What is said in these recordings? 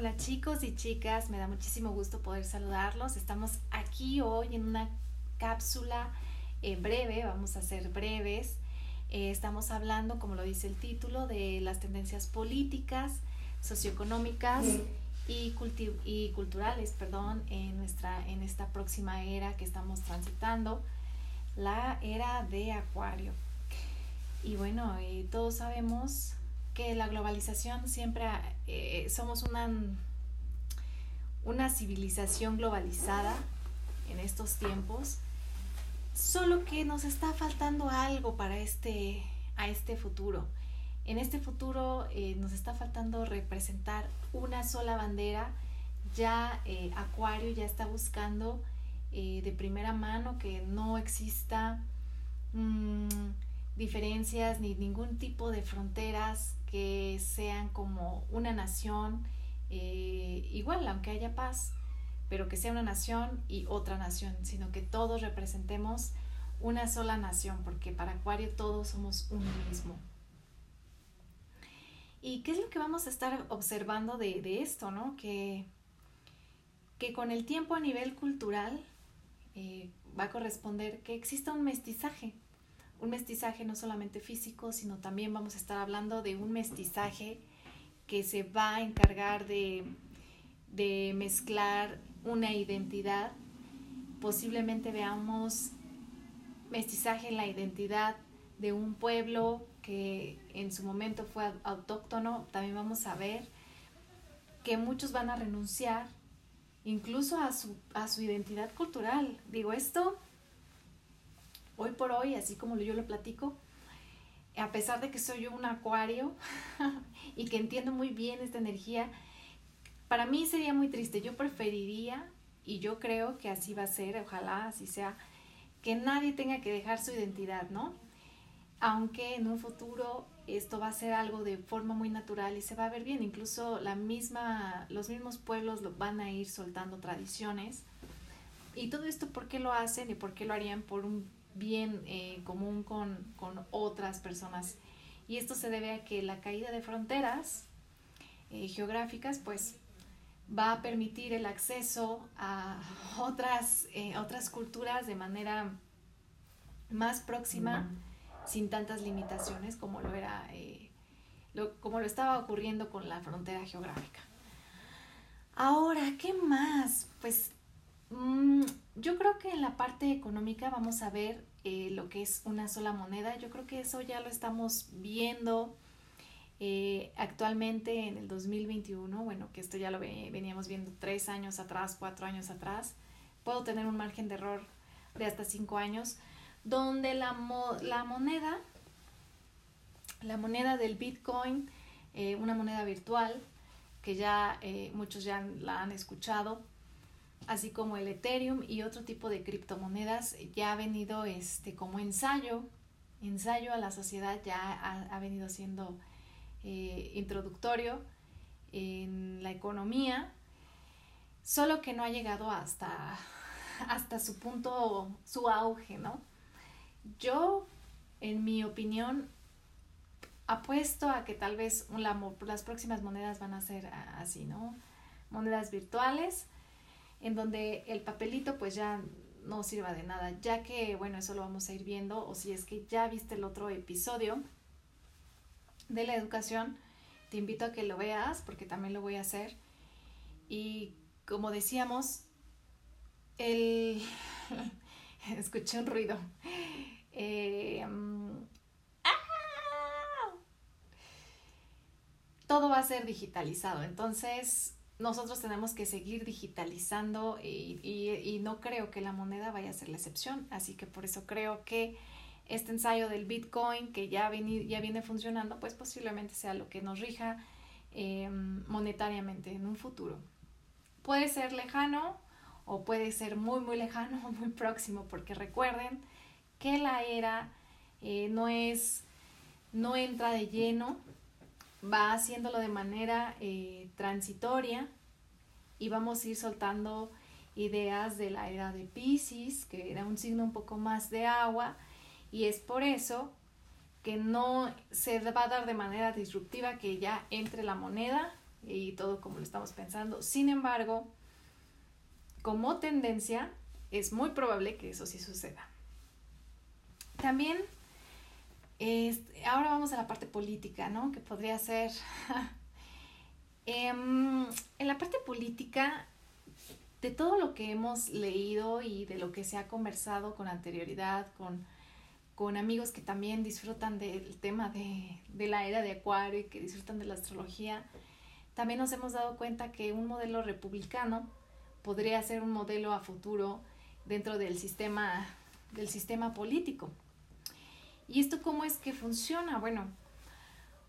Hola chicos y chicas, me da muchísimo gusto poder saludarlos. Estamos aquí hoy en una cápsula eh, breve, vamos a ser breves. Eh, estamos hablando, como lo dice el título, de las tendencias políticas, socioeconómicas y, y culturales, perdón, en, nuestra, en esta próxima era que estamos transitando, la era de Acuario. Y bueno, eh, todos sabemos la globalización siempre eh, somos una, una civilización globalizada en estos tiempos, solo que nos está faltando algo para este, a este futuro. En este futuro eh, nos está faltando representar una sola bandera. Ya eh, Acuario ya está buscando de primera mano que no exista mm, diferencias ni ningún tipo de fronteras que sean como una nación eh, igual, aunque haya paz, pero que sea una nación y otra nación, sino que todos representemos una sola nación, porque para Acuario todos somos uno mismo. ¿Y qué es lo que vamos a estar observando de, esto, no? Que, que con el tiempo a nivel cultural eh, va a corresponder que exista un mestizaje, un mestizaje no solamente físico, sino también vamos a estar hablando de un mestizaje que se va a encargar de, mezclar una identidad. Posiblemente veamos mestizaje en la identidad de un pueblo que en su momento fue autóctono. También vamos a ver que muchos van a renunciar incluso a su, a su identidad cultural. Digo, esto hoy por hoy, así como yo lo platico, a pesar de que soy un acuario y que entiendo muy bien esta energía, para mí sería muy triste. Yo preferiría, y yo creo que así va a ser, ojalá así sea, que nadie tenga que dejar su identidad, ¿no? Aunque en un futuro esto va a ser algo de forma muy natural y se va a ver bien. Incluso la misma, los mismos pueblos lo van a ir soltando tradiciones. Y todo esto, ¿por qué lo hacen y por qué lo harían por un bien eh, común con, otras personas. Y esto se debe a que la caída de fronteras eh, geográficas pues va a permitir el acceso a otras, eh, otras culturas de manera más próxima, sin tantas limitaciones como lo era, lo, como lo estaba ocurriendo con la frontera geográfica. Ahora, ¿qué más? Pues Mm, yo creo que en la parte económica vamos a ver eh, lo que es una sola moneda. Yo creo que eso ya lo estamos viendo eh, actualmente en el 2021. Bueno, que esto ya lo veníamos viendo tres años atrás, cuatro años atrás. Puedo tener un margen de error de hasta cinco años, donde la, la moneda, la moneda del Bitcoin, eh, una moneda virtual, que ya muchos ya la han escuchado, así como el Ethereum y otro tipo de criptomonedas ya ha venido este, como ensayo, ensayo a la sociedad, ya ha, venido siendo eh, introductorio en la economía, solo que no ha llegado hasta, hasta su punto, su auge, ¿no? Yo, en mi opinión, apuesto a que tal vez las próximas monedas van a ser así, ¿no? Monedas virtuales en donde el papelito pues ya no sirva de nada, ya que, bueno, eso lo vamos a ir viendo, o si es que ya viste el otro episodio de la educación, te invito a que lo veas, porque también lo voy a hacer. Y como decíamos, el... escuché un ruido. Mm, ¡ah! Todo va a ser digitalizado, entonces nosotros tenemos que seguir digitalizando y, no creo que la moneda vaya a ser la excepción. Así que por eso creo que este ensayo del Bitcoin que ya, ya viene funcionando, pues posiblemente sea lo que nos rija em, monetariamente en un futuro. Puede ser lejano o puede ser muy, muy lejano o muy próximo, porque recuerden que la era eh, no es, no entra de lleno va haciéndolo de manera eh, transitoria y vamos a ir soltando ideas de la era de Pisces, que era un signo un poco más de agua, y es por eso que no se va a dar de manera disruptiva que ya entre la moneda y todo como lo estamos pensando. Sin embargo, como tendencia, es muy probable que eso sí suceda. También, ahora vamos a la parte política, ¿no? Que podría ser... Em, en la parte política, de todo lo que hemos leído y de lo que se ha conversado con anterioridad, con, con amigos que también disfrutan del tema de, de la era de Acuario y que disfrutan de la astrología, también nos hemos dado cuenta que un modelo republicano podría ser un modelo a futuro dentro del sistema, del sistema político. ¿Y esto cómo es que funciona? Bueno,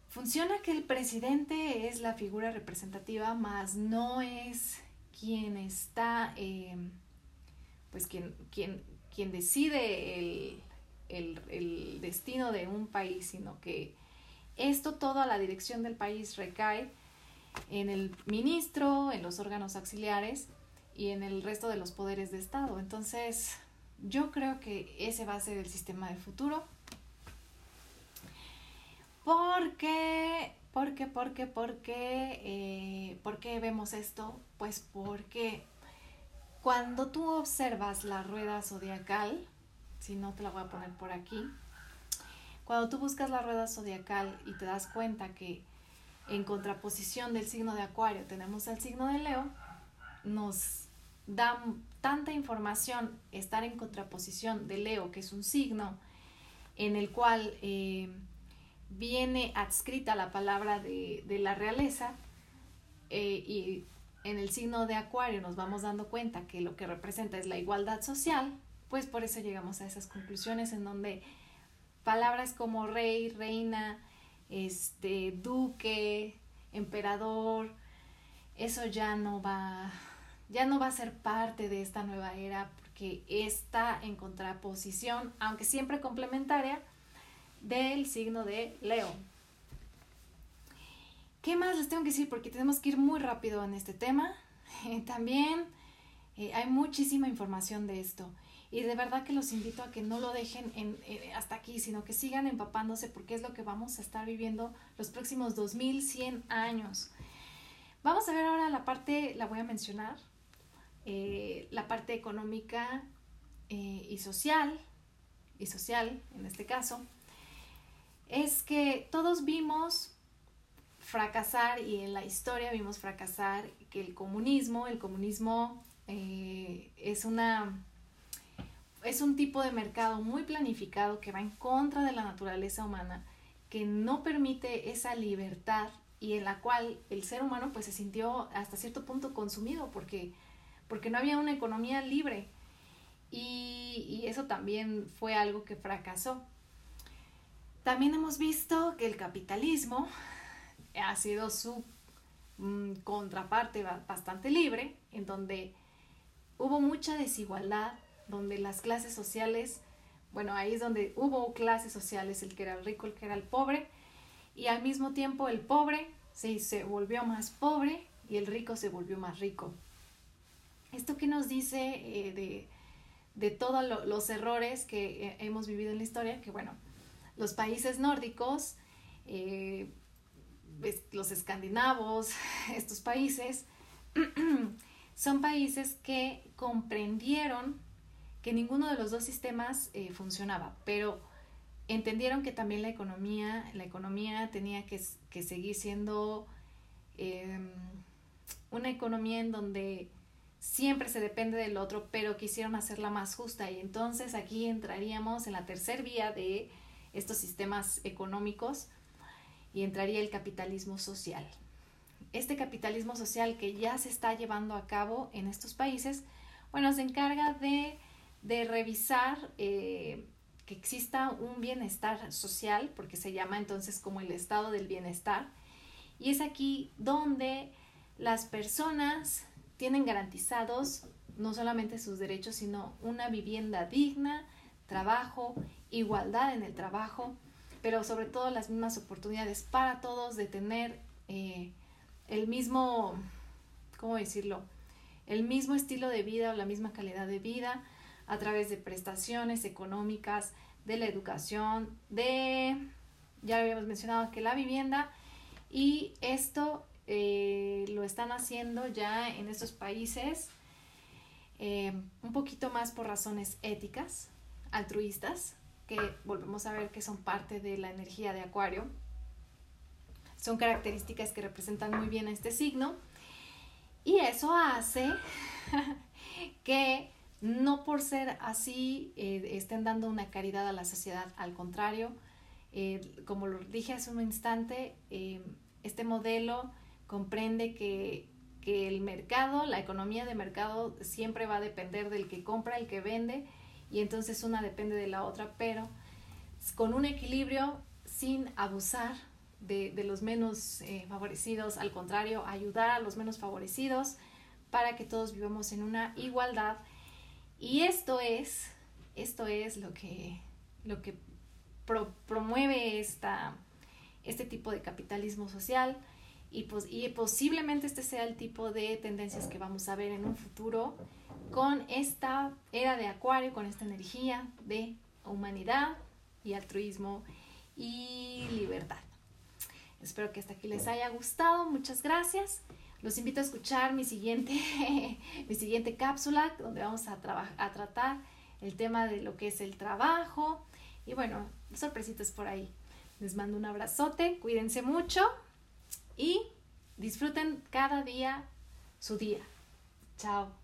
funciona que el presidente es la figura representativa, más no es quien está, eh, pues quien, quien, quien decide el, el, el destino de un país, sino que esto todo a la dirección del país recae en el ministro, en los órganos auxiliares y en el resto de los poderes de Estado. Entonces, yo creo que ese va a ser el sistema del futuro. ¿Por qué? ¿Por qué? ¿Por qué? ¿Por qué? Eh, ¿Por qué vemos esto? Pues porque cuando tú observas la rueda zodiacal, si no te la voy a poner por aquí, cuando tú buscas la rueda zodiacal y te das cuenta que en contraposición del signo de Acuario tenemos el signo de Leo, nos da tanta información estar en contraposición de Leo, que es un signo en el cual eh, viene adscrita la palabra de, la realeza, eh, y en el signo de Acuario nos vamos dando cuenta que lo que representa es la igualdad social, pues por eso llegamos a esas conclusiones en donde palabras como rey, reina, este, duque, emperador, eso ya no va, ya no va a ser parte de esta nueva era porque está en contraposición, aunque siempre complementaria, del signo de Leo. ¿Qué más les tengo que decir? Porque tenemos que ir muy rápido en este tema. también eh, hay muchísima información de esto. Y de verdad que los invito a que no lo dejen en, eh, hasta aquí, sino que sigan empapándose porque es lo que vamos a estar viviendo los próximos 2100 años. Vamos a ver ahora la parte, la voy a mencionar, eh, la parte económica eh, y social, y social en este caso, es que todos vimos fracasar y en la historia vimos fracasar que el comunismo, el comunismo es una es un tipo de mercado muy planificado que va en contra de la naturaleza humana, que no permite esa libertad y en la cual el ser humano pues se sintió hasta cierto punto consumido porque, porque no había una economía libre y, y eso también fue algo que fracasó. También hemos visto que el capitalismo ha sido su mm, contraparte bastante libre, en donde hubo mucha desigualdad, donde las clases sociales, bueno, ahí es donde hubo clases sociales, el que era el rico, el que era el pobre, y al mismo tiempo el pobre se, se volvió más pobre y el rico se volvió más rico. ¿Esto qué nos dice eh, de, de todos los errores que eh, hemos vivido en la historia? Que bueno, los países nórdicos, eh, los escandinavos, estos países, son países que comprendieron que ninguno de los dos sistemas eh, funcionaba, pero entendieron que también la economía, la economía tenía que, seguir siendo em, una economía en donde siempre se depende del otro, pero quisieron hacerla más justa. Y entonces aquí entraríamos en la tercera vía de estos sistemas económicos y entraría el capitalismo social. Este capitalismo social que ya se está llevando a cabo en estos países, bueno, se encarga de de revisar eh, que exista un bienestar social, porque se llama entonces como el estado del bienestar, y es aquí donde las personas tienen garantizados no solamente sus derechos, sino una vivienda digna, trabajo, igualdad en el trabajo, pero sobre todo las mismas oportunidades para todos de tener eh, el mismo, ¿cómo decirlo? El mismo estilo de vida o la misma calidad de vida, a través de prestaciones económicas, de la educación, de, ya habíamos mencionado que la vivienda, y esto eh, lo están haciendo ya en estos países eh, un poquito más por razones éticas, altruistas, que volvemos a ver que son parte de la energía de Acuario. Son características que representan muy bien este signo. Y eso hace que no por ser así eh, estén dando una caridad a la sociedad, al contrario, como lo dije hace un instante, este modelo comprende que, el mercado, la economía de mercado siempre va a depender del que compra, el que vende, y entonces una depende de la otra, pero con un equilibrio sin abusar de, los menos eh, favorecidos, al contrario, ayudar a los menos favorecidos para que todos vivamos en una igualdad. Y esto es, esto es lo que, lo que promueve esta, este tipo de capitalismo social y, pues, y posiblemente este sea el tipo de tendencias que vamos a ver en un futuro con esta era de acuario, con esta energía de humanidad y altruismo y libertad. Espero que hasta aquí les haya gustado. Muchas gracias. Los invito a escuchar mi siguiente, mi siguiente cápsula donde vamos a, a tratar el tema de lo que es el trabajo y bueno, sorpresitas por ahí. Les mando un abrazote, cuídense mucho y disfruten cada día su día. Chao.